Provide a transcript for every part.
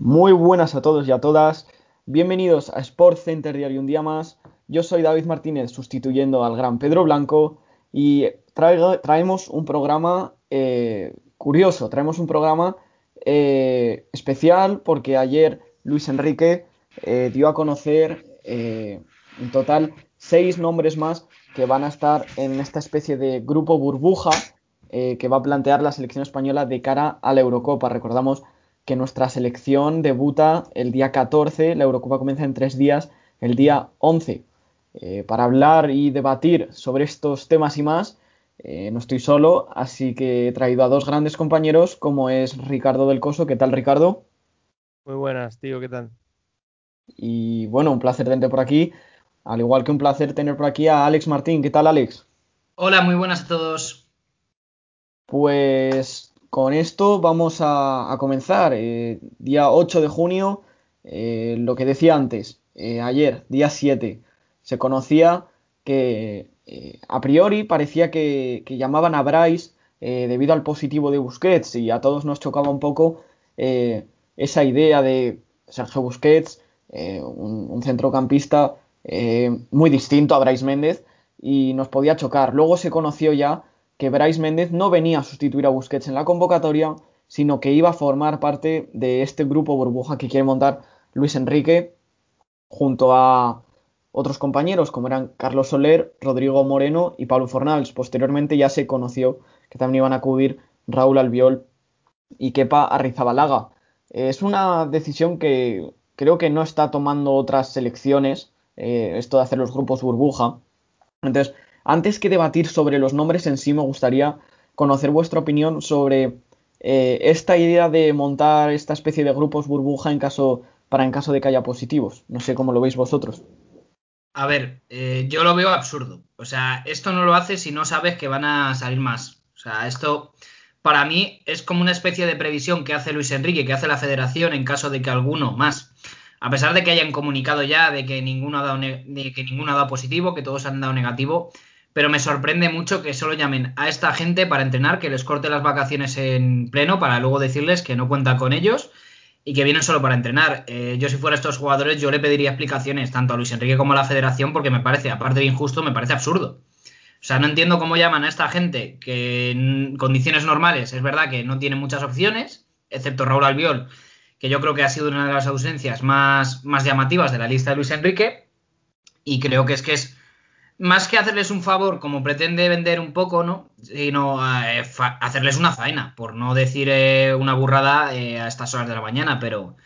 Muy buenas a todos y a todas. Bienvenidos a Sport Center Diario un día más. Yo soy David Martínez sustituyendo al gran Pedro Blanco y traemos un programa eh, curioso, traemos un programa eh, especial porque ayer Luis Enrique eh, dio a conocer en total seis nombres más que van a estar en esta especie de grupo burbuja que va a plantear la selección española de cara a la Eurocopa. Recordamos que nuestra selección debuta el día 14, la Eurocopa comienza en tres días, el día 11. Eh, para hablar y debatir sobre estos temas y más, eh, no estoy solo, así que he traído a dos grandes compañeros, como es Ricardo del Coso. ¿Qué tal, Ricardo? Muy buenas, tío, ¿qué tal? Y bueno, un placer tenerte por aquí, al igual que un placer tener por aquí a Alex Martín. ¿Qué tal, Alex? Hola, muy buenas a todos. Pues con esto vamos a, comenzar. Eh, día 8 de junio, eh, lo que decía antes, eh, ayer, día 7, se conocía que a priori parecía que, llamaban a Bryce debido al positivo de Busquets y a todos nos chocaba un poco esa idea de Sergio Busquets, un, un, centrocampista muy distinto a Bryce Méndez y nos podía chocar. Luego se conoció ya que Bryce Méndez no venía a sustituir a Busquets en la convocatoria, sino que iba a formar parte de este grupo burbuja que quiere montar Luis Enrique junto a otros compañeros como eran Carlos Soler, Rodrigo Moreno y Pablo Fornals. Posteriormente ya se conoció que también iban a acudir Raúl Albiol y Kepa Arrizabalaga. Es una decisión que creo que no está tomando otras selecciones, eh, esto de hacer los grupos burbuja. Entonces, antes que debatir sobre los nombres en sí, me gustaría conocer vuestra opinión sobre eh, esta idea de montar esta especie de grupos burbuja en caso, para en caso de que haya positivos. No sé cómo lo veis vosotros. A ver, eh, yo lo veo absurdo. O sea, esto no lo haces si no sabes que van a salir más. O sea, esto para mí es como una especie de previsión que hace Luis Enrique, que hace la federación en caso de que alguno más, a pesar de que hayan comunicado ya de que ninguno ha dado, de que ninguno ha dado positivo, que todos han dado negativo, pero me sorprende mucho que solo llamen a esta gente para entrenar, que les corte las vacaciones en pleno para luego decirles que no cuenta con ellos y que vienen solo para entrenar. Eh, yo si fuera estos jugadores yo le pediría explicaciones tanto a Luis Enrique como a la federación porque me parece, aparte de injusto, me parece absurdo. O sea, no entiendo cómo llaman a esta gente que en condiciones normales es verdad que no tiene muchas opciones, excepto Raúl Albiol, que yo creo que ha sido una de las ausencias más, más llamativas de la lista de Luis Enrique. Y creo que es que es más que hacerles un favor, como pretende vender un poco, ¿no? Sino eh, hacerles una faena, por no decir eh, una burrada eh, a estas horas de la mañana, pero,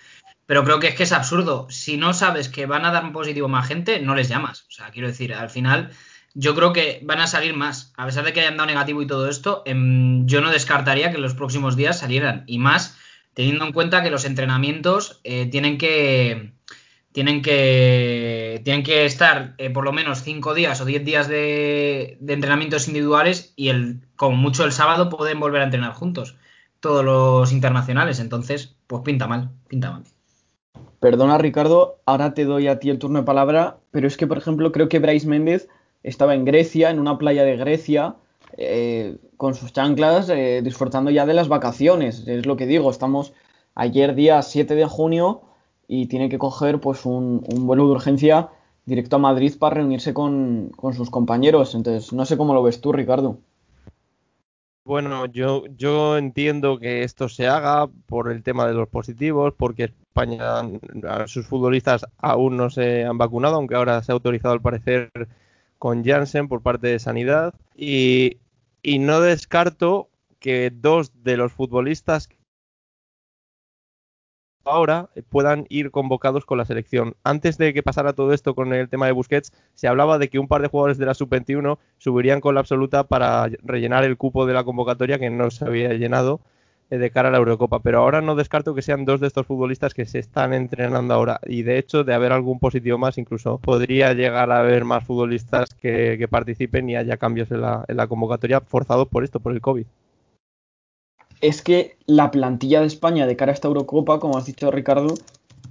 pero creo que es que es absurdo. Si no sabes que van a dar un positivo más gente, no les llamas. O sea, quiero decir, al final yo creo que van a salir más. A pesar de que hayan dado negativo y todo esto, em, yo no descartaría que en los próximos días salieran. Y más teniendo en cuenta que los entrenamientos tienen que tienen que, tienen que estar eh, por lo menos 5 días o 10 días de, entrenamientos individuales y el, como mucho el sábado pueden volver a entrenar juntos, todos los internacionales. Entonces, pues pinta mal, pinta mal. Perdona Ricardo, ahora te doy a ti el turno de palabra, pero es que, por ejemplo, creo que Bryce Méndez estaba en Grecia, en una playa de Grecia, eh, con sus chanclas, eh, disfrutando ya de las vacaciones. Es lo que digo, estamos ayer día 7 de junio y tiene que coger pues un, vuelo de urgencia directo a Madrid para reunirse con, sus compañeros. Entonces, no sé cómo lo ves tú, Ricardo. Bueno, yo, yo entiendo que esto se haga por el tema de los positivos, porque España, sus futbolistas aún no se han vacunado, aunque ahora se ha autorizado al parecer con Janssen por parte de Sanidad. Y, y no descarto que dos de los futbolistas ahora puedan ir convocados con la selección. Antes de que pasara todo esto con el tema de Busquets, se hablaba de que un par de jugadores de la sub-21 subirían con la absoluta para rellenar el cupo de la convocatoria que no se había llenado eh, de cara a la Eurocopa. Pero ahora no descarto que sean dos de estos futbolistas que se están entrenando ahora. Y de hecho, de haber algún positivo más, incluso podría llegar a haber más futbolistas que, participen y haya cambios en la, en la convocatoria forzados por esto, por el COVID es que la plantilla de España de cara a esta Eurocopa, como has dicho Ricardo,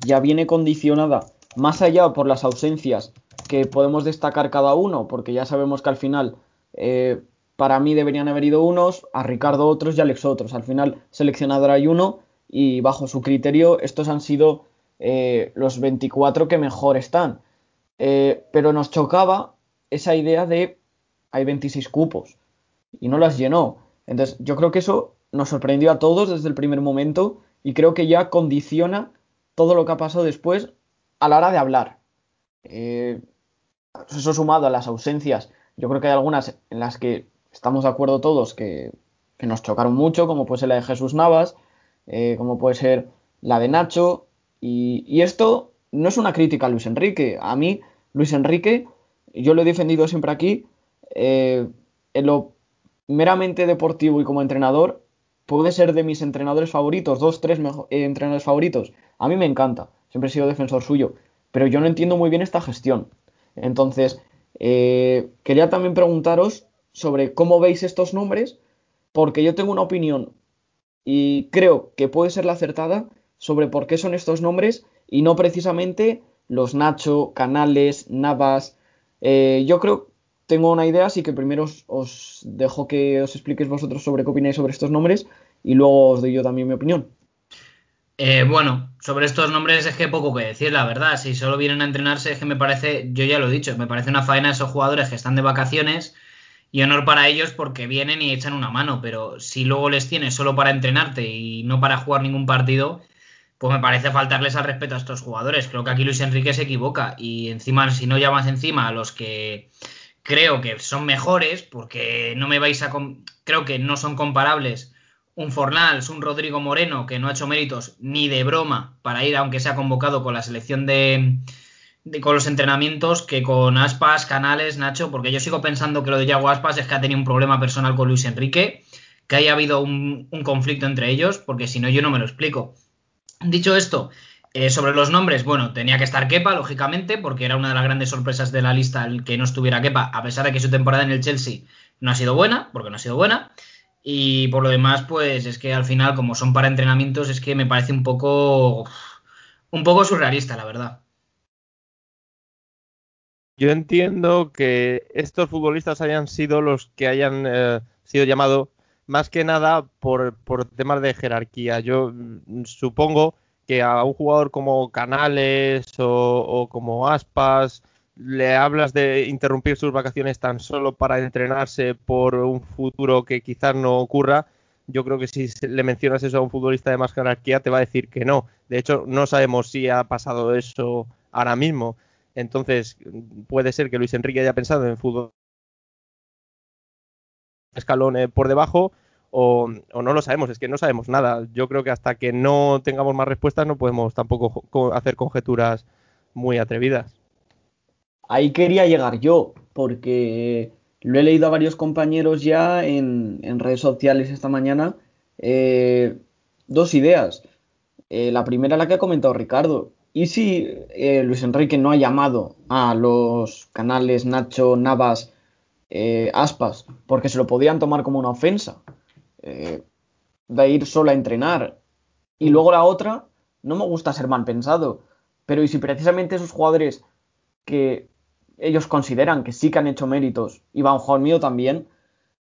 ya viene condicionada más allá por las ausencias que podemos destacar cada uno, porque ya sabemos que al final eh, para mí deberían haber ido unos, a Ricardo otros y a Alex otros. Al final seleccionador hay uno y bajo su criterio estos han sido eh, los 24 que mejor están. Eh, pero nos chocaba esa idea de hay 26 cupos y no las llenó. Entonces yo creo que eso nos sorprendió a todos desde el primer momento y creo que ya condiciona todo lo que ha pasado después a la hora de hablar. Eh, eso sumado a las ausencias, yo creo que hay algunas en las que estamos de acuerdo todos que, nos chocaron mucho, como puede ser la de Jesús Navas, eh, como puede ser la de Nacho, y, esto no es una crítica a Luis Enrique. A mí, Luis Enrique, yo lo he defendido siempre aquí, eh, en lo meramente deportivo y como entrenador, puede ser de mis entrenadores favoritos, dos, tres entrenadores favoritos. A mí me encanta, siempre he sido defensor suyo, pero yo no entiendo muy bien esta gestión. Entonces, eh, quería también preguntaros sobre cómo veis estos nombres, porque yo tengo una opinión y creo que puede ser la acertada sobre por qué son estos nombres y no precisamente los Nacho, Canales, Navas. Eh, yo creo, tengo una idea, así que primero os, dejo que os expliquéis vosotros sobre qué opináis sobre estos nombres y luego os doy yo también mi opinión. Eh, bueno, sobre estos nombres es que poco que decir, la verdad. Si solo vienen a entrenarse, es que me parece, yo ya lo he dicho, me parece una faena esos jugadores que están de vacaciones y honor para ellos porque vienen y echan una mano. Pero si luego les tienes solo para entrenarte y no para jugar ningún partido, pues me parece faltarles al respeto a estos jugadores. Creo que aquí Luis Enrique se equivoca y encima, si no llamas encima a los que creo que son mejores, porque no me vais a. Creo que no son comparables un Fornals, un Rodrigo Moreno, que no ha hecho méritos ni de broma para ir, aunque sea convocado con la selección de, con los entrenamientos, que con Aspas, Canales, Nacho, porque yo sigo pensando que lo de Yago Aspas es que ha tenido un problema personal con Luis Enrique, que haya habido un, conflicto entre ellos, porque si no yo no me lo explico. Dicho esto, eh, sobre los nombres, bueno, tenía que estar Kepa, lógicamente, porque era una de las grandes sorpresas de la lista el que no estuviera Kepa, a pesar de que su temporada en el Chelsea no ha sido buena, porque no ha sido buena. Y por lo demás, pues es que al final, como son para entrenamientos, es que me parece un poco. un poco surrealista, la verdad. Yo entiendo que estos futbolistas hayan sido los que hayan eh, sido llamados más que nada por, por temas de jerarquía. Yo mm, supongo que a un jugador como Canales o como Aspas le hablas de interrumpir sus vacaciones tan solo para entrenarse por un futuro que quizás no ocurra, yo creo que si le mencionas eso a un futbolista de más jerarquía te va a decir que no. De hecho, no sabemos si ha pasado eso ahora mismo. Entonces, puede ser que Luis Enrique haya pensado en fútbol escalón por debajo o, no lo sabemos, es que no sabemos nada. Yo creo que hasta que no tengamos más respuestas no podemos tampoco hacer conjeturas muy atrevidas ahí quería llegar yo, porque lo he leído a varios compañeros ya en, redes sociales esta mañana. Eh, dos ideas. Eh, la primera, la que ha comentado Ricardo. ¿Y si eh, Luis Enrique no ha llamado a los canales Nacho, Navas, Aspas, porque se lo podían tomar como una ofensa? De ir solo a entrenar. Y luego la otra, no me gusta ser mal pensado, pero ¿y si precisamente esos jugadores que ellos consideran que sí que han hecho méritos y Van mío también,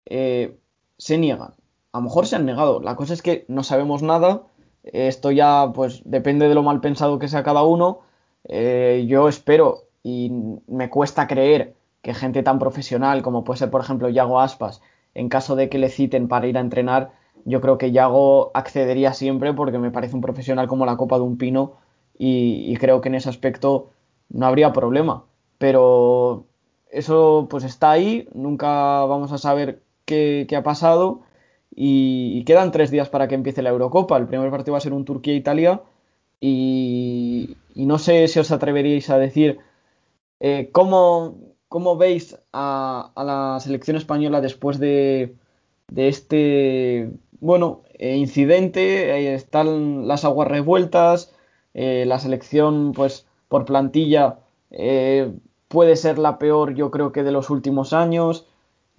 eh, se niegan. A lo mejor se han negado. La cosa es que no sabemos nada. Esto ya, pues, depende de lo mal pensado que sea cada uno. Eh, yo espero y me cuesta creer que gente tan profesional como puede ser, por ejemplo, Yago Aspas, en caso de que le citen para ir a entrenar, yo creo que Yago accedería siempre porque me parece un profesional como la copa de un pino y creo que en ese aspecto no habría problema pero eso pues está ahí, nunca vamos a saber qué, ha pasado y, quedan tres días para que empiece la Eurocopa. El primer partido va a ser un Turquía-Italia y, no sé si os atreveríais a decir eh, ¿cómo, veis a, la selección española después de, este bueno eh, incidente. están las aguas revueltas, eh, la selección pues por plantilla puede ser la peor yo creo que de los últimos años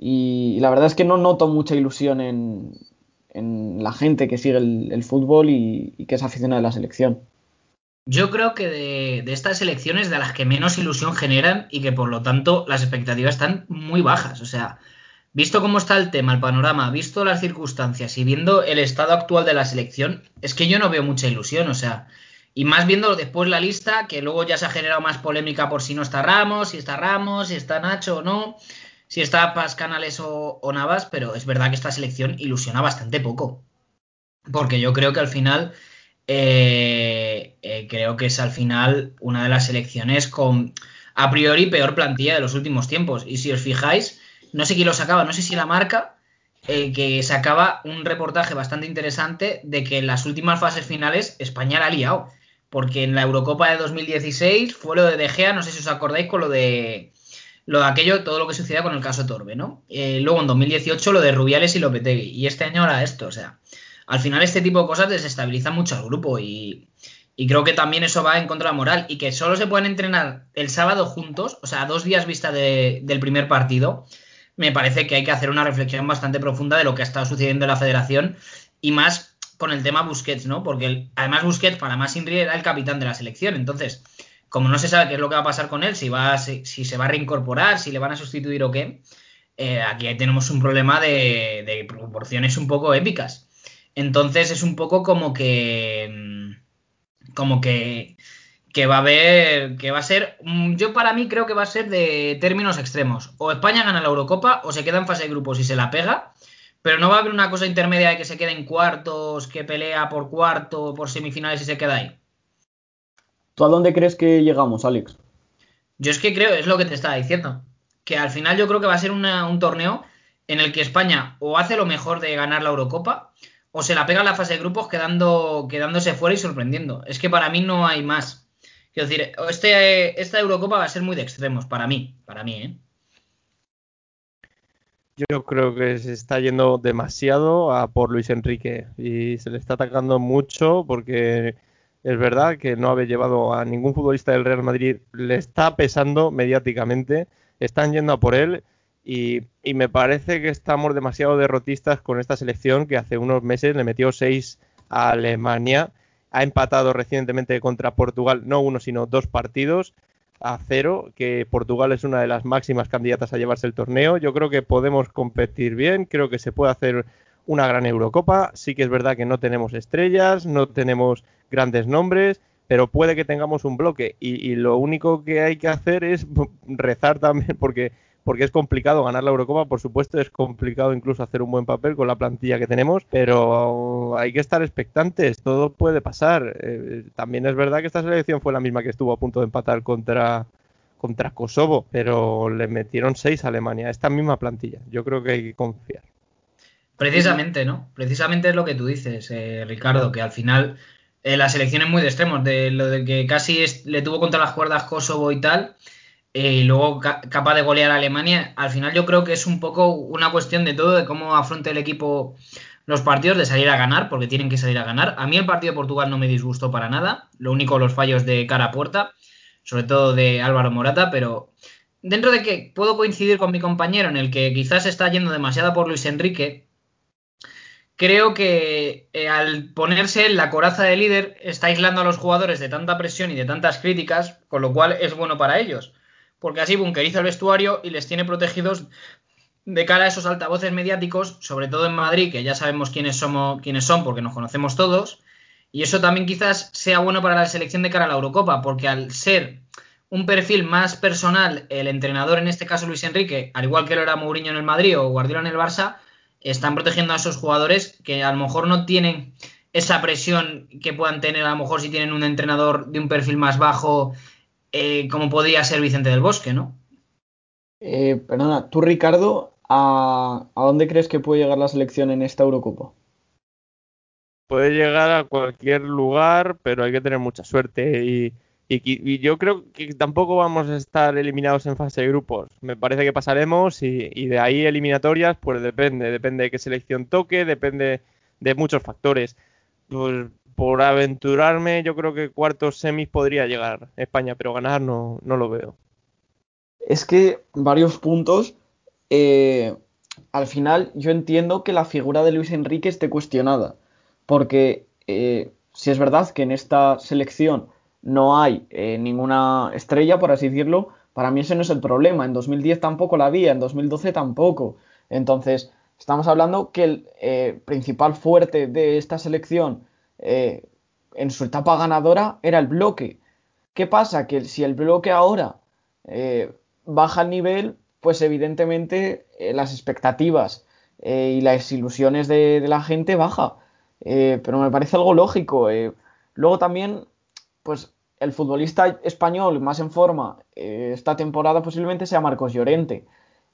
y, la verdad es que no noto mucha ilusión en, la gente que sigue el, fútbol y, que es aficionada de la selección. Yo creo que de, estas elecciones de las que menos ilusión generan y que por lo tanto las expectativas están muy bajas. O sea, visto cómo está el tema, el panorama, visto las circunstancias y viendo el estado actual de la selección, es que yo no veo mucha ilusión, o sea, y más viendo después la lista, que luego ya se ha generado más polémica por si no está Ramos, si está Ramos, si está Nacho o no, si está Paz Canales o, Navas, pero es verdad que esta selección ilusiona bastante poco. Porque yo creo que al final, eh, eh, creo que es al final una de las selecciones con a priori peor plantilla de los últimos tiempos. Y si os fijáis, no sé quién lo sacaba, no sé si la marca, eh, que sacaba un reportaje bastante interesante de que en las últimas fases finales España la ha liado. Porque en la Eurocopa de 2016 fue lo de De Gea, no sé si os acordáis con lo de lo de aquello, todo lo que sucedía con el caso Torbe, ¿no? Eh, luego en 2018 lo de Rubiales y Lopetegui. Y este año ahora esto, o sea, al final este tipo de cosas desestabilizan mucho al grupo y, creo que también eso va en contra de la moral. Y que solo se pueden entrenar el sábado juntos, o sea, dos días vista del primer partido, me parece que hay que hacer una reflexión bastante profunda de lo que ha estado sucediendo en la federación y más con el tema Busquets, ¿no? Porque además Busquets, para más Inri, era el capitán de la selección. Entonces, como no se sabe qué es lo que va a pasar con él, si, va si, se va a reincorporar, si le van a sustituir o qué, eh, aquí tenemos un problema de proporciones un poco épicas. Entonces es un poco como que mm, como que, que va a haber, que va a ser, mm, yo para mí creo que va a ser de términos extremos. O España gana la Eurocopa o se queda en fase de grupos y se la pega, pero no va a haber una cosa intermedia de que se quede en cuartos, que pelea por cuarto, por semifinales y se queda ahí. ¿Tú a dónde crees que llegamos, Alex? Yo es que creo, es lo que te estaba diciendo, que al final yo creo que va a ser un torneo en el que España o hace lo mejor de ganar la Eurocopa o se la pega en la fase de grupos quedando, quedándose fuera y sorprendiendo. Es que para mí no hay más. Quiero decir, este, esta Eurocopa va a ser muy de extremos, para mí, para mí, ¿eh? Yo creo que se está yendo demasiado a por Luis Enrique y se le está atacando mucho porque es verdad que no haber llevado a ningún futbolista del Real Madrid le está pesando mediáticamente, están yendo a por él y, me parece que estamos demasiado derrotistas con esta selección que hace unos meses le metió 6 a Alemania. Ha empatado recientemente contra Portugal, no uno, sino dos partidos a cero, que Portugal es una de las máximas candidatas a llevarse el torneo. Yo creo que podemos competir bien, creo que se puede hacer una gran Eurocopa. Sí que es verdad que no tenemos estrellas, no tenemos grandes nombres, pero puede que tengamos un bloque. y lo único que hay que hacer es rezar también, porque porque es complicado ganar la Eurocopa, por supuesto, es complicado incluso hacer un buen papel con la plantilla que tenemos, pero hay que estar expectantes, todo puede pasar. Eh, también es verdad que esta selección fue la misma que estuvo a punto de empatar contra, contra Kosovo, pero le metieron seis a Alemania, esta misma plantilla. Yo creo que hay que confiar. Precisamente, ¿no? Precisamente es lo que tú dices, eh, Ricardo, que al final eh, la selección es muy de extremos, de lo de que casi le tuvo contra las cuerdas Kosovo y tal, y luego capaz de golear a Alemania. Al final yo creo que es un poco una cuestión de todo, de cómo afronta el equipo los partidos, de salir a ganar, porque tienen que salir a ganar. A mí el partido de Portugal no me disgustó para nada, lo único los fallos de cara a puerta, sobre todo de Álvaro Morata, pero dentro de que puedo coincidir con mi compañero en el que quizás está yendo demasiado por Luis Enrique, creo que eh, al ponerse en la coraza de líder está aislando a los jugadores de tanta presión y de tantas críticas, con lo cual es bueno para ellos porque así bunkeriza el vestuario y les tiene protegidos de cara a esos altavoces mediáticos, sobre todo en Madrid, que ya sabemos quiénes somos, quiénes son, porque nos conocemos todos, y eso también quizás sea bueno para la selección de cara a la Eurocopa, porque al ser un perfil más personal, el entrenador, en este caso Luis Enrique, al igual que lo era Mourinho en el Madrid o Guardiola en el Barça, están protegiendo a esos jugadores que a lo mejor no tienen esa presión que puedan tener a lo mejor si tienen un entrenador de un perfil más bajo eh, como podría ser Vicente del Bosque, ¿no? Eh, perdona, tú Ricardo, ¿a, dónde crees que puede llegar la selección en esta Eurocopa? Puede llegar a cualquier lugar, pero hay que tener mucha suerte y, yo creo que tampoco vamos a estar eliminados en fase de grupos. Me parece que pasaremos y, y, de ahí eliminatorias, pues depende, depende de qué selección toque, depende de muchos factores. Pues por aventurarme, yo creo que cuartos semis podría llegar España, pero ganar no, no lo veo. Es que varios puntos. Eh, al final, yo entiendo que la figura de Luis Enrique esté cuestionada. Porque eh, si es verdad que en esta selección no hay eh, ninguna estrella, por así decirlo, para mí ese no es el problema. En 2010 tampoco la había, en 2012 tampoco. Entonces, estamos hablando que el eh, principal fuerte de esta selección eh, en su etapa ganadora era el bloque. ¿Qué pasa? Que si el bloque ahora eh, baja el nivel, pues evidentemente las expectativas y las ilusiones de, la gente baja. pero me parece algo lógico. luego también, pues el futbolista español más en forma esta temporada posiblemente sea Marcos Llorente.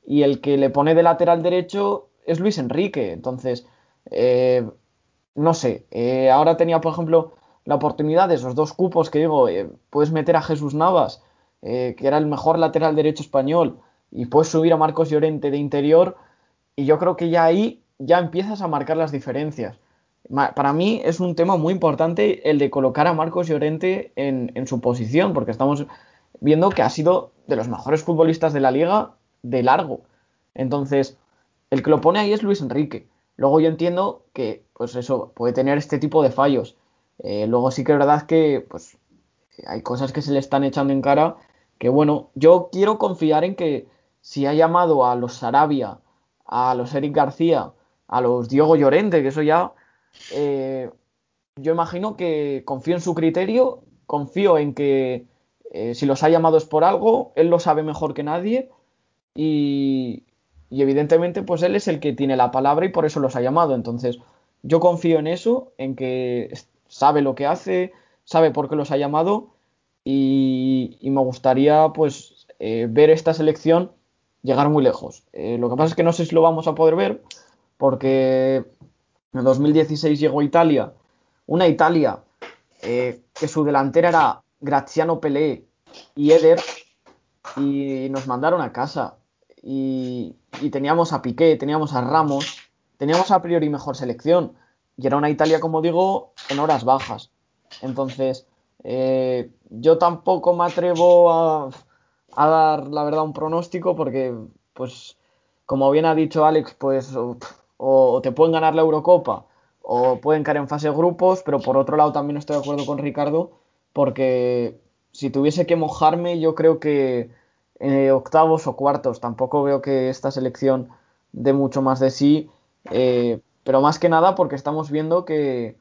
Y el que le pone de lateral derecho es Luis Enrique. Entonces, eh, no sé, eh, ahora tenía, por ejemplo, la oportunidad de esos dos cupos que digo, eh, puedes meter a Jesús Navas, que era el mejor lateral derecho español, y puedes subir a Marcos Llorente de interior, y yo creo que ya ahí ya empiezas a marcar las diferencias. Para mí es un tema muy importante el de colocar a Marcos Llorente en, en su posición, porque estamos viendo que ha sido de los mejores futbolistas de la liga de largo. Entonces, el que lo pone ahí es Luis Enrique. Luego yo entiendo que, pues eso, puede tener este tipo de fallos. Eh, luego sí que es verdad que, pues, hay cosas que se le están echando en cara. Que bueno, yo quiero confiar en que si ha llamado a los Sarabia, a los Eric García, a los Diego Llorente, que eso ya, eh, yo imagino que confío en su criterio, confío en que eh, si los ha llamado es por algo, él lo sabe mejor que nadie y, y evidentemente, pues él es el que tiene la palabra y por eso los ha llamado. Entonces, yo confío en eso, en que sabe lo que hace, sabe por qué los ha llamado y, me gustaría, pues, eh, ver esta selección llegar muy lejos. Eh, lo que pasa es que no sé si lo vamos a poder ver porque en 2016 llegó Italia, una Italia eh, que su delantera era Graziano Pelé y Eder y nos mandaron a casa y, teníamos a Piqué, teníamos a Ramos, teníamos a priori mejor selección. Y era una Italia, como digo, en horas bajas. Entonces, eh, yo tampoco me atrevo a, dar, la verdad, un pronóstico porque, pues, como bien ha dicho Alex, pues, o, te pueden ganar la Eurocopa o pueden caer en fase de grupos, pero por otro lado también estoy de acuerdo con Ricardo porque si tuviese que mojarme, yo creo que eh, octavos o cuartos. Tampoco veo que esta selección dé mucho más de sí, eh, pero más que nada porque estamos viendo que,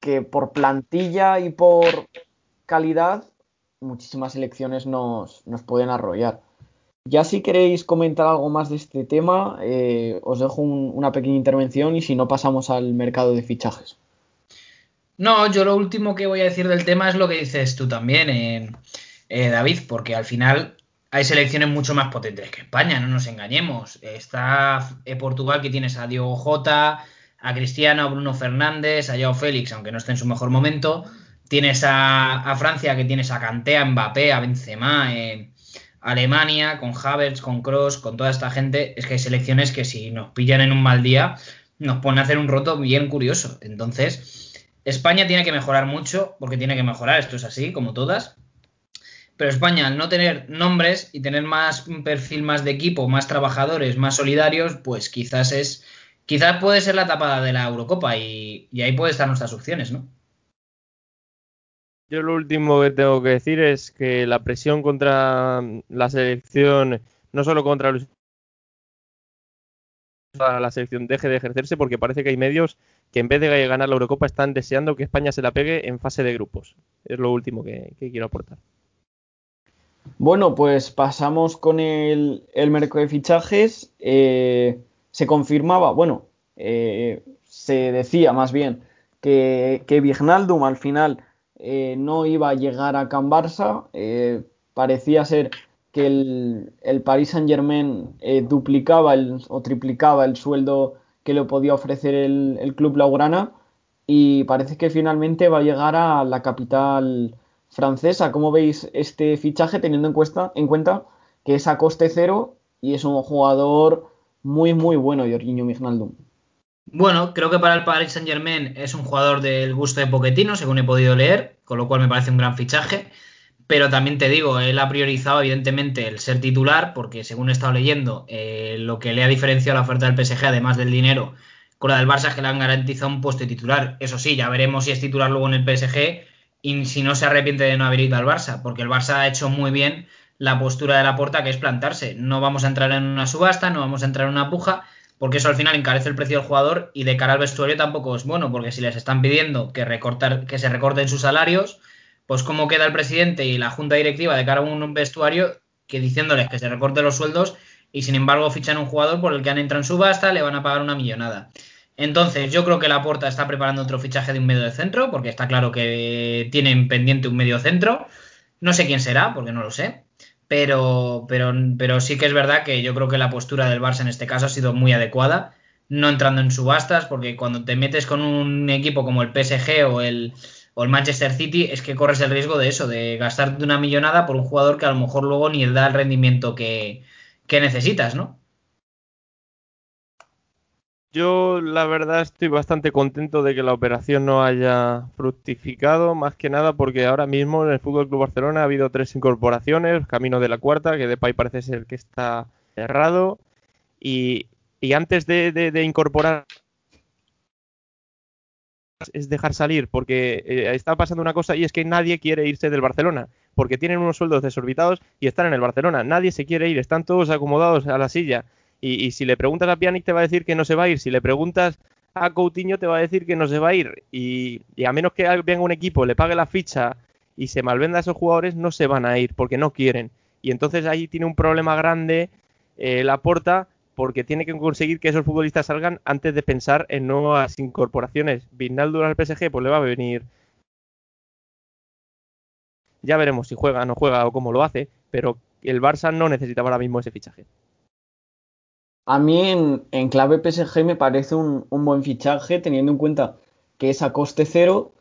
que por plantilla y por calidad muchísimas selecciones nos, pueden arrollar. Ya si queréis comentar algo más de este tema, eh, os dejo una pequeña intervención y si no pasamos al mercado de fichajes. No, yo lo último que voy a decir del tema es lo que dices tú también, David, porque al final hay selecciones mucho más potentes que España, no nos engañemos. Está eh, Portugal que tienes a Diego Jota, a Cristiano, a Bruno Fernández, a Joao Félix, aunque no esté en su mejor momento. Tienes a, Francia que tienes a Kanté, a Mbappé, a Benzema, eh, Alemania, con Havertz, con Cross, con toda esta gente. Es que hay selecciones que si nos pillan en un mal día nos ponen a hacer un roto bien curioso. Entonces, España tiene que mejorar mucho porque tiene que mejorar, esto es así, como todas pero España, al no tener nombres y tener más un perfil más de equipo, más trabajadores, más solidarios, pues quizás es, quizás puede ser la tapada de la Eurocopa y, ahí puede estar nuestras opciones, ¿no? Yo lo último que tengo que decir es que la presión contra la selección, no solo contra la selección deje de ejercerse porque parece que hay medios que en vez de ganar la Eurocopa están deseando que España se la pegue en fase de grupos. Es lo último que quiero aportar. Bueno, pues pasamos con el, mercado de fichajes. Eh, se confirmaba, bueno, eh, se decía más bien que, que Vignaldum al final eh, no iba a llegar a Can Barça. parecía ser que el, el Paris Saint Germain duplicaba o triplicaba el sueldo que le podía ofrecer el, el club Laurana y parece que finalmente va a llegar a la capital francesa. ¿Cómo veis este fichaje teniendo en cuenta, en cuenta que es a coste cero y es un jugador muy, muy bueno, Jorginho Mignaldum? Bueno, creo que para el Paris Saint Germain es un jugador del gusto de Poquetino, según he podido leer, con lo cual me parece un gran fichaje. Pero también te digo, él ha priorizado evidentemente el ser titular, porque según he estado leyendo, eh, lo que le ha diferenciado la oferta del PSG, además del dinero, con la del Barça, es que le han garantizado un puesto de titular. Eso sí, ya veremos si es titular luego en el PSG y si no se arrepiente de no haber ido al Barça, porque el Barça ha hecho muy bien la postura de la puerta que es plantarse. No vamos a entrar en una subasta, no vamos a entrar en una puja, porque eso al final encarece el precio del jugador y de cara al vestuario tampoco es bueno, porque si les están pidiendo que, recortar, que se recorten sus salarios, pues cómo queda el presidente y la junta directiva de cara a un vestuario que diciéndoles que se recorten los sueldos y sin embargo fichan un jugador por el que han entrado en subasta, le van a pagar una millonada. Entonces, yo creo que la Porta está preparando otro fichaje de un medio de centro, porque está claro que tienen pendiente un medio centro. No sé quién será, porque no lo sé. Pero, pero, pero sí que es verdad que yo creo que la postura del Barça en este caso ha sido muy adecuada, no entrando en subastas, porque cuando te metes con un equipo como el PSG o el, o el Manchester City, es que corres el riesgo de eso, de gastarte una millonada por un jugador que a lo mejor luego ni da el rendimiento que, que necesitas, ¿no? Yo la verdad estoy bastante contento de que la operación no haya fructificado, más que nada porque ahora mismo en el Fútbol Club Barcelona ha habido tres incorporaciones, camino de la cuarta, que Depay parece ser que está cerrado, y, antes de, incorporar es dejar salir, porque eh, está pasando una cosa y es que nadie quiere irse del Barcelona, porque tienen unos sueldos desorbitados y están en el Barcelona. Nadie se quiere ir, están todos acomodados a la silla. Y, si le preguntas a Pjanic te va a decir que no se va a ir. Si le preguntas a Coutinho te va a decir que no se va a ir. Y, a menos que venga un equipo, le pague la ficha y se malvenda a esos jugadores, no se van a ir porque no quieren. Y entonces ahí tiene un problema grande eh, la porta porque tiene que conseguir que esos futbolistas salgan antes de pensar en nuevas incorporaciones. Vinaldo al PSG pues le va a venir ya veremos si juega, no juega o cómo lo hace, pero el Barça no necesitaba ahora mismo ese fichaje. A mí en, clave PSG me parece un, buen fichaje teniendo en cuenta que es a coste cero,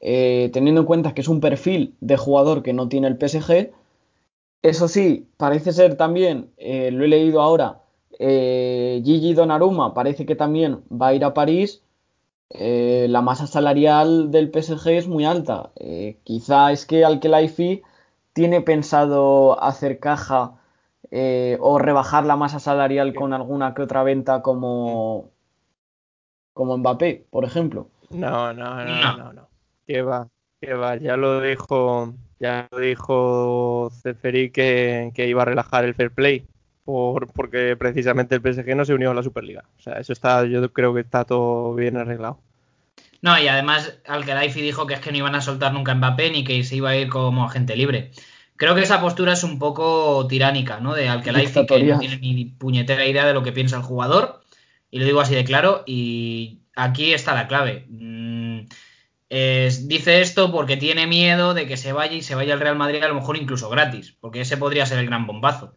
eh, teniendo en cuenta que es un perfil de jugador que no tiene el PSG. Eso sí, parece ser también, eh, lo he leído ahora, eh, Gigi Donnarumma parece que también va a ir a París. la masa salarial del PSG es muy alta. quizá es que Alkelaifi tiene pensado hacer caja eh, o rebajar la masa salarial con alguna que otra venta como, como Mbappé, por ejemplo. No, no, no, no, no. Que va, que va. Ya lo dijo, ya lo dijo Ceferi que, iba a relajar el fair play. Por, porque precisamente el PSG no se unió a la Superliga. O sea, eso está, yo creo que está todo bien arreglado. No, y además Alkelaifi dijo que es que no iban a soltar nunca a Mbappé ni que se iba a ir como agente libre. Creo que esa postura es un poco tiránica, ¿no? De Alkelaifi, que no tiene ni puñetera idea de lo que piensa el jugador. Y lo digo así de claro. Y aquí está la clave. Mm, dice esto porque tiene miedo de que se vaya y se vaya al Real Madrid a lo mejor incluso gratis. Porque ese podría ser el gran bombazo.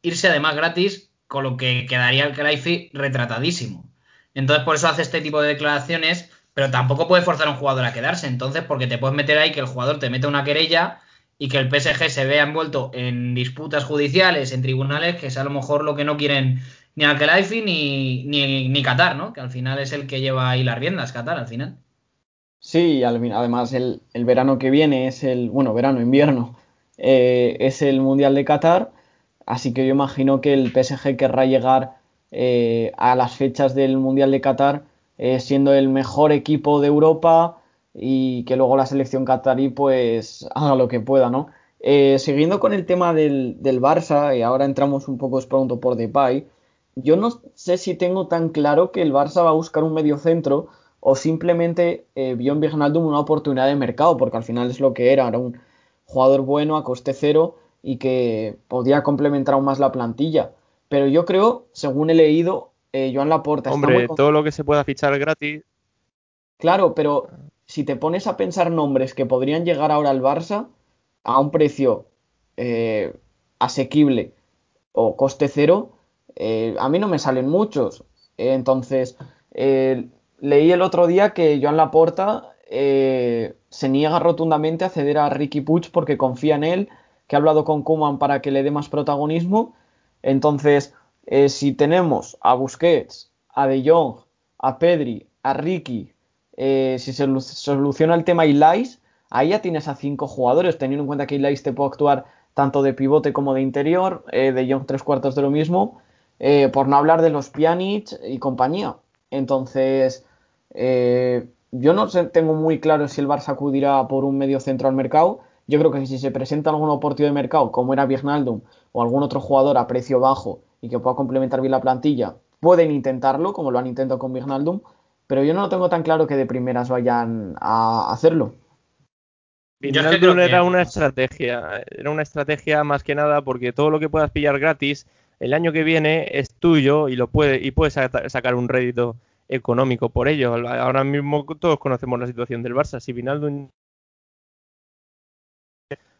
Irse además gratis, con lo que quedaría Alkelaifi retratadísimo. Entonces por eso hace este tipo de declaraciones. Pero tampoco puede forzar a un jugador a quedarse. Entonces, porque te puedes meter ahí que el jugador te mete una querella y que el PSG se vea envuelto en disputas judiciales, en tribunales, que es a lo mejor lo que no quieren ni al ni, ni, ni Qatar, ¿no? Que al final es el que lleva ahí las riendas, Qatar, al final. Sí, además el, verano que viene es el, bueno, verano, invierno, eh, es el Mundial de Qatar, así que yo imagino que el PSG querrá llegar eh, a las fechas del Mundial de Qatar eh, siendo el mejor equipo de Europa, y que luego la selección catarí pues haga lo que pueda, ¿no? Eh, siguiendo con el tema del, del, Barça, y ahora entramos un poco pronto por Depay, yo no sé si tengo tan claro que el Barça va a buscar un medio centro o simplemente eh, vio en Vignaldum una oportunidad de mercado, porque al final es lo que era, era un jugador bueno a coste cero y que podía complementar aún más la plantilla. Pero yo creo, según he leído, eh, Joan Laporta... Hombre, todo lo que se pueda fichar gratis... Claro, pero si te pones a pensar nombres que podrían llegar ahora al Barça a un precio eh, asequible o coste cero, eh, a mí no me salen muchos. entonces, eh, leí el otro día que Joan Laporta se niega rotundamente a ceder a Ricky Puig porque confía en él, que ha hablado con Kuman para que le dé más protagonismo. Entonces, si tenemos a Busquets, a De Jong, a Pedri, a Ricky, eh, si se soluciona el tema Ilais, ahí ya tienes a cinco jugadores, teniendo en cuenta que Ilais te puede actuar tanto de pivote como de interior, eh, de Young tres cuartos de lo mismo, eh, por no hablar de los Pjanic y compañía. Entonces, yo no tengo muy claro si el Barça acudirá por un medio centro al mercado, yo creo que si se presenta algún oportunidad de mercado, como era Vignaldum o algún otro jugador a precio bajo y que pueda complementar bien la plantilla, pueden intentarlo, como lo han intentado con Vignaldum, pero yo no lo tengo tan claro que de primeras vayan a hacerlo. Vignaldum era una estrategia, era una estrategia más que nada porque todo lo que puedas pillar gratis el año que viene es tuyo y lo puede y puedes sacar un rédito económico por ello. Ahora mismo todos conocemos la situación del Barça. Si Vinaldo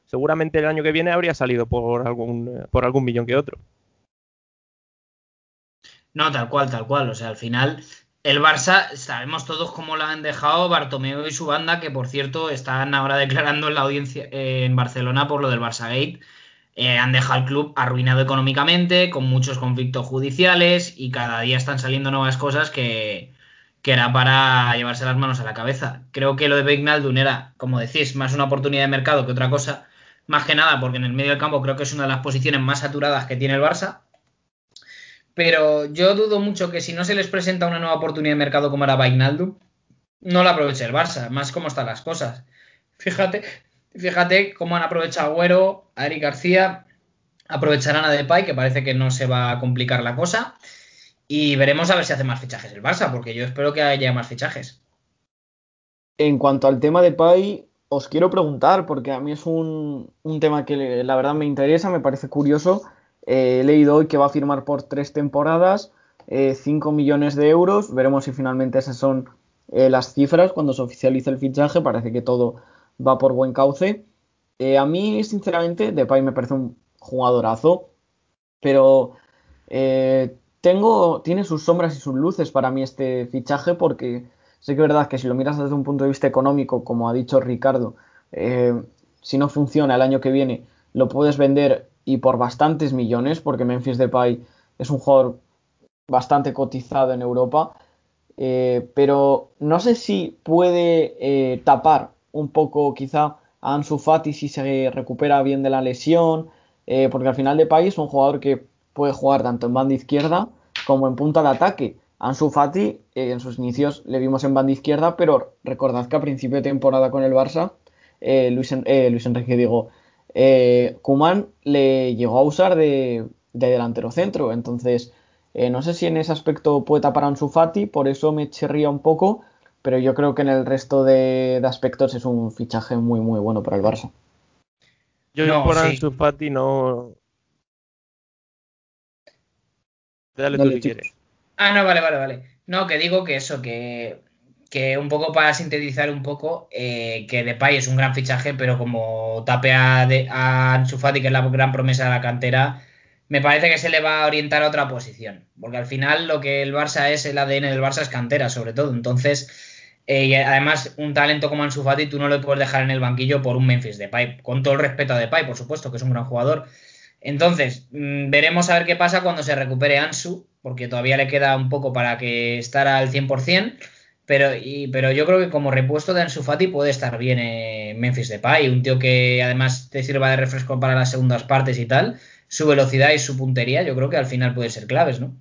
seguramente el año que viene habría salido por algún por algún millón que otro. No, tal cual, tal cual. O sea, al final el Barça, sabemos todos cómo lo han dejado Bartomeu y su banda, que por cierto están ahora declarando en la audiencia eh, en Barcelona por lo del Barça Gate eh, han dejado el club arruinado económicamente, con muchos conflictos judiciales y cada día están saliendo nuevas cosas que, que era para llevarse las manos a la cabeza. Creo que lo de Begnaldun era, como decís, más una oportunidad de mercado que otra cosa. Más que nada porque en el medio del campo creo que es una de las posiciones más saturadas que tiene el Barça. Pero yo dudo mucho que si no se les presenta una nueva oportunidad de mercado como era Begnaldum, no la aproveche el Barça, más cómo están las cosas. Fíjate, Fíjate cómo han aprovechado a Agüero, a Eric García, aprovecharán a Depay, que parece que no se va a complicar la cosa. Y veremos a ver si hace más fichajes el Barça, porque yo espero que haya más fichajes. En cuanto al tema de Depay, os quiero preguntar, porque a mí es un, tema que la verdad me interesa, me parece curioso. Eh, he leído hoy que va a firmar por tres temporadas, 5 eh, millones de euros. Veremos si finalmente esas son eh, las cifras cuando se oficialice el fichaje. Parece que todo va por buen cauce. A mí, sinceramente, Depay me parece un jugadorazo, pero tengo, tiene sus sombras y sus luces para mí este fichaje, porque sé que es verdad que si lo miras desde un punto de vista económico, como ha dicho Ricardo, si no funciona el año que viene, lo puedes vender y por bastantes millones, porque Memphis Depay es un jugador bastante cotizado en Europa. pero no sé si puede tapar un poco quizá a Ansu Fati si se recupera bien de la lesión, eh, porque al final de país es un jugador que puede jugar tanto en banda izquierda como en punta de ataque. Ansu Fati eh, en sus inicios le vimos en banda izquierda, pero recordad que a principio de temporada con el Barça, eh, Luis, Enrique digo, Kuman le llegó a usar de, delantero centro, entonces no sé si en ese aspecto puede tapar a Ansu Fati, por eso me chirría un poco pero yo creo que en el resto de, aspectos es un fichaje muy, muy bueno para el Barça. Yo no, por Ansu Fati no... Dale, tú si quieres. Ah, no, vale, vale, vale. No, que digo que eso, que, que un poco para sintetizar un poco, eh, que Depay es un gran fichaje, pero como tape a, a Ansu Fati, que es la gran promesa de la cantera, me parece que se le va a orientar a otra posición. Porque al final lo que el Barça es, el ADN del Barça es cantera, sobre todo. Entonces eh, y además, un talento como Ansu Fati tú no lo puedes dejar en el banquillo por un Memphis Depay, con todo el respeto a Depay, por supuesto, que es un gran jugador. Entonces, mm, veremos a ver qué pasa cuando se recupere Ansu, porque todavía le queda un poco para que estar al 100%, pero, pero yo creo que como repuesto de Ansu Fati puede estar bien eh, Memphis Depay, un tío que además te sirva de refresco para las segundas partes y tal, su velocidad y su puntería, yo creo que al final puede ser claves, ¿no?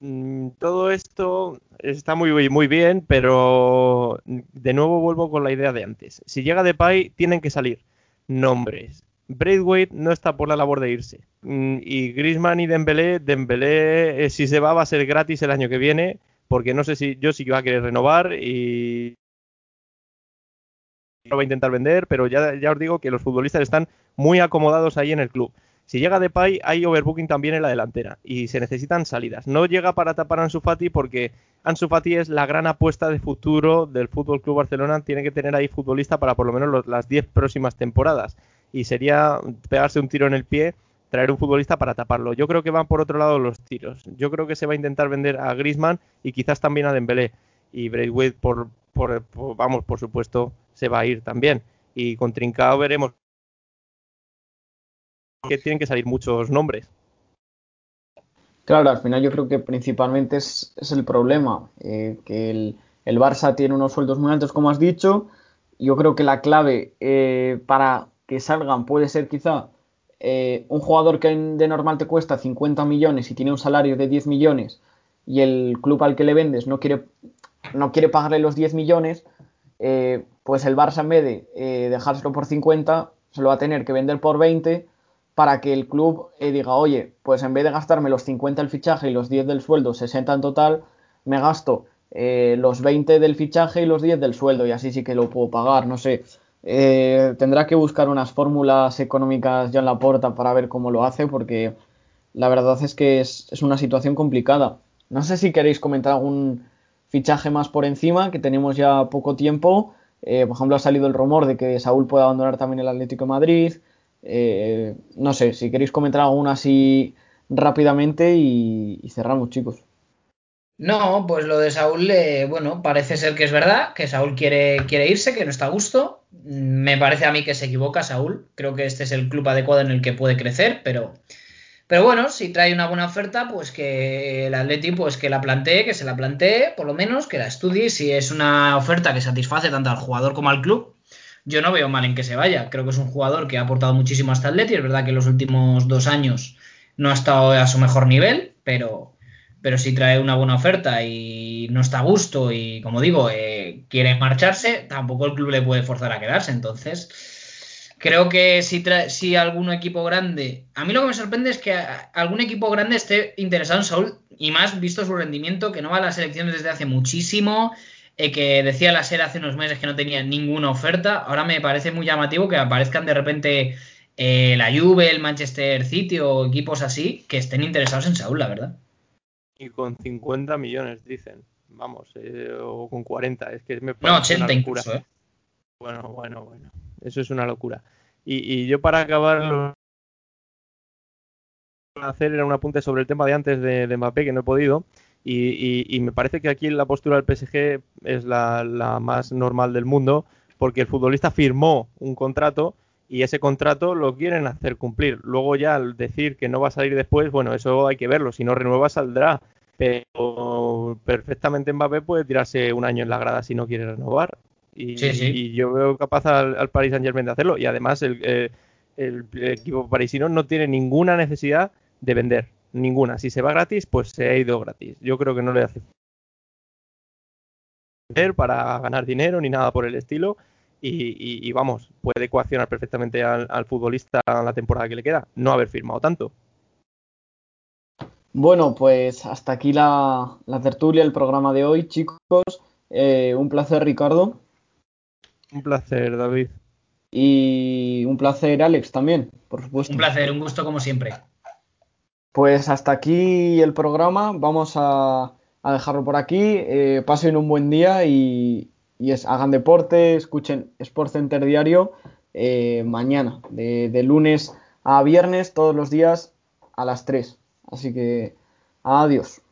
Mm, todo esto está muy, muy bien, pero de nuevo vuelvo con la idea de antes. Si llega Depay, tienen que salir nombres. Braithwaite no está por la labor de irse. Mm, y Griezmann y Dembélé, Dembélé eh, si se va va a ser gratis el año que viene, porque no sé si yo sí que va a querer renovar y lo va a intentar vender, pero ya, ya os digo que los futbolistas están muy acomodados ahí en el club. Si llega Depay, hay overbooking también en la delantera y se necesitan salidas. No llega para tapar a Ansu Fati porque Ansu Fati es la gran apuesta de futuro del Fútbol Club Barcelona. Tiene que tener ahí futbolista para por lo menos las 10 próximas temporadas. Y sería pegarse un tiro en el pie traer un futbolista para taparlo. Yo creo que van por otro lado los tiros. Yo creo que se va a intentar vender a Griezmann y quizás también a Dembélé. Y Braithwaite, por, por, vamos, por supuesto, se va a ir también. Y con Trincao veremos que tienen que salir muchos nombres. Claro, al final yo creo que principalmente es, el problema, eh, que el, Barça tiene unos sueldos muy altos, como has dicho. Yo creo que la clave eh, para que salgan puede ser quizá eh, un jugador que de normal te cuesta 50 millones y tiene un salario de 10 millones y el club al que le vendes no quiere, no quiere pagarle los 10 millones, eh, pues el Barça en vez de eh, dejárselo por 50, se lo va a tener que vender por 20 para que el club eh, diga, oye, pues en vez de gastarme los 50 el fichaje y los 10 del sueldo, 60 en total, me gasto los 20 del fichaje y los 10 del sueldo y así sí que lo puedo pagar, no sé. Tendrá que buscar unas fórmulas económicas ya en la puerta para ver cómo lo hace porque la verdad es que es, es una situación complicada. No sé si queréis comentar algún fichaje más por encima, que tenemos ya poco tiempo. Eh, por ejemplo, ha salido el rumor de que Saúl puede abandonar también el Atlético de Madrid. Eh, no sé, si queréis comentar alguna así rápidamente y, cerramos, chicos. No, pues lo de Saúl, bueno, parece ser que es verdad, que Saúl quiere, quiere irse, que no está a gusto. Me parece a mí que se equivoca Saúl. Creo que este es el club adecuado en el que puede crecer, pero pero bueno, si trae una buena oferta, pues que el Atleti pues que la plantee, que se la plantee, por lo menos, que la estudie. Si es una oferta que satisface tanto al jugador como al club, yo no veo mal en que se vaya. Creo que es un jugador que ha aportado muchísimo hasta Atleti. Es verdad que en los últimos dos años no ha estado a su mejor nivel, pero, pero si trae una buena oferta y no está a gusto y, como digo, eh, quiere marcharse, tampoco el club le puede forzar a quedarse. Entonces Creo que si, si algún equipo grande. A mí lo que me sorprende es que algún equipo grande esté interesado en Saúl y más visto su rendimiento, que no va a las elecciones desde hace muchísimo, eh, que decía la SER hace unos meses que no tenía ninguna oferta. Ahora me parece muy llamativo que aparezcan de repente eh, la Juve, el Manchester City o equipos así que estén interesados en Saúl, la verdad. Y con 50 millones, dicen. Vamos, eh, o con 40. Es que me parece No, 80 incluso, ¿eh? Bueno, bueno, bueno. Eso es una locura. Y, yo para acabar lo hacer era un apunte sobre el tema de antes de, Mbappé que no he podido. Y, me parece que aquí la postura del PSG es la, más normal del mundo, porque el futbolista firmó un contrato y ese contrato lo quieren hacer cumplir. Luego ya al decir que no va a salir después, bueno, eso hay que verlo. Si no renueva, saldrá. Pero perfectamente Mbappé puede tirarse un año en la grada si no quiere renovar. Y, yo veo capaz al, Paris Saint Germain de hacerlo. Y además eh, el, equipo parisino no tiene ninguna necesidad de vender. Ninguna. Si se va gratis, pues se ha ido gratis. Yo creo que no le hace para ganar dinero ni nada por el estilo. Y, vamos, puede coaccionar perfectamente al, futbolista la temporada que le queda. No haber firmado tanto. Bueno, pues hasta aquí la, tertulia, el programa de hoy, chicos. Eh, un placer, Ricardo. Un placer, David. Y un placer, Alex, también, por supuesto. Un placer, un gusto como siempre. Pues hasta aquí el programa. Vamos a, dejarlo por aquí. Eh, pasen un buen día y, hagan deporte, escuchen Sport Center Diario eh, mañana, de, de lunes a viernes, todos los días a las 3. Así que adiós.